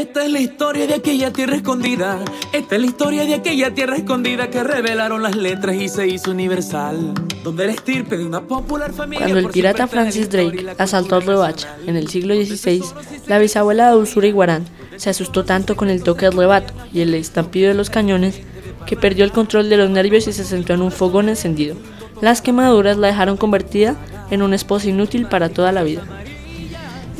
Esta es la historia de aquella tierra escondida. Esta es la historia de aquella tierra escondida que revelaron las letras y se hizo universal. Donde la estirpe de una popular familia. Cuando el pirata Francis Drake asaltó Rebacha en el siglo XVI, la bisabuela de Usura Iguarán se asustó tanto con el toque del rebato y el estampido de los cañones que perdió el control de los nervios y se sentó en un fogón encendido. Las quemaduras la dejaron convertida en una esposa inútil para toda la vida.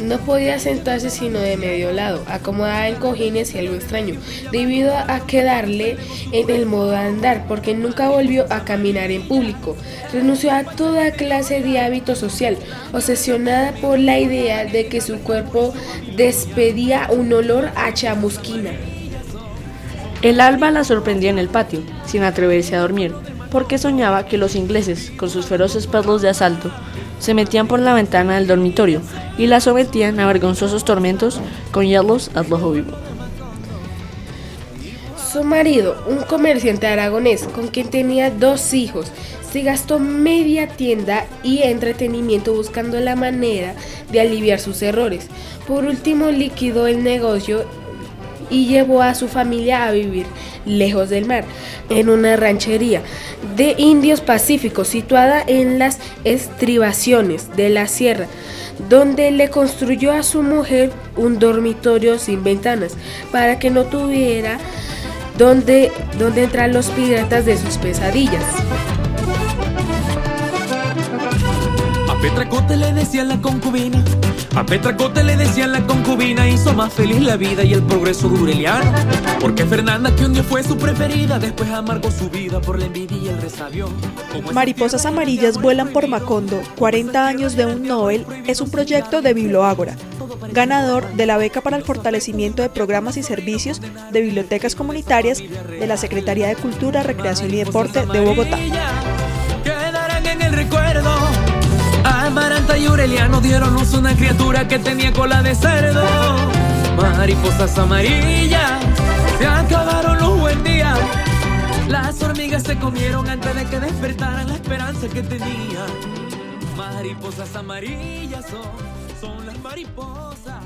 No podía sentarse sino de medio lado, acomodada en cojines y algo extraño, debido a quedarle en el modo de andar, porque nunca volvió a caminar en público. Renunció a toda clase de hábito social, obsesionada por la idea de que su cuerpo despedía un olor a chamusquina. El alba la sorprendía en el patio, sin atreverse a dormir, porque soñaba que los ingleses, con sus feroces perros de asalto, se metían por la ventana del dormitorio y la sometían a vergonzosos tormentos con hielos al rojo vivo. Su marido, un comerciante aragonés con quien tenía dos hijos, se gastó media tienda y entretenimiento buscando la manera de aliviar sus errores. Por último, liquidó el negocio y llevó a su familia a vivir lejos del mar, en una ranchería de indios pacíficos situada en las estribaciones de la sierra, donde le construyó a su mujer un dormitorio sin ventanas para que no tuviera donde, donde entrar los piratas de sus pesadillas. Decían la concubina. A Petracote le decían la concubina. Hizo más feliz la vida y el progreso dureliano. Porque Fernanda, que un día fue su preferida, después amargó su vida por la envidia y el resabio. Mariposas amarillas vuelan por Macondo. 40 años de un Nobel es un proyecto de Biblioágora ganador de la beca para el fortalecimiento de programas y servicios de bibliotecas comunitarias de la Secretaría de Cultura, Recreación y Deporte de Bogotá. Y Aureliano dieron luz una criatura que tenía cola de cerdo. Mariposas amarillas, se acabaron los buen días. Las hormigas se comieron antes de que despertaran la esperanza que tenía. Mariposas amarillas son, son las mariposas.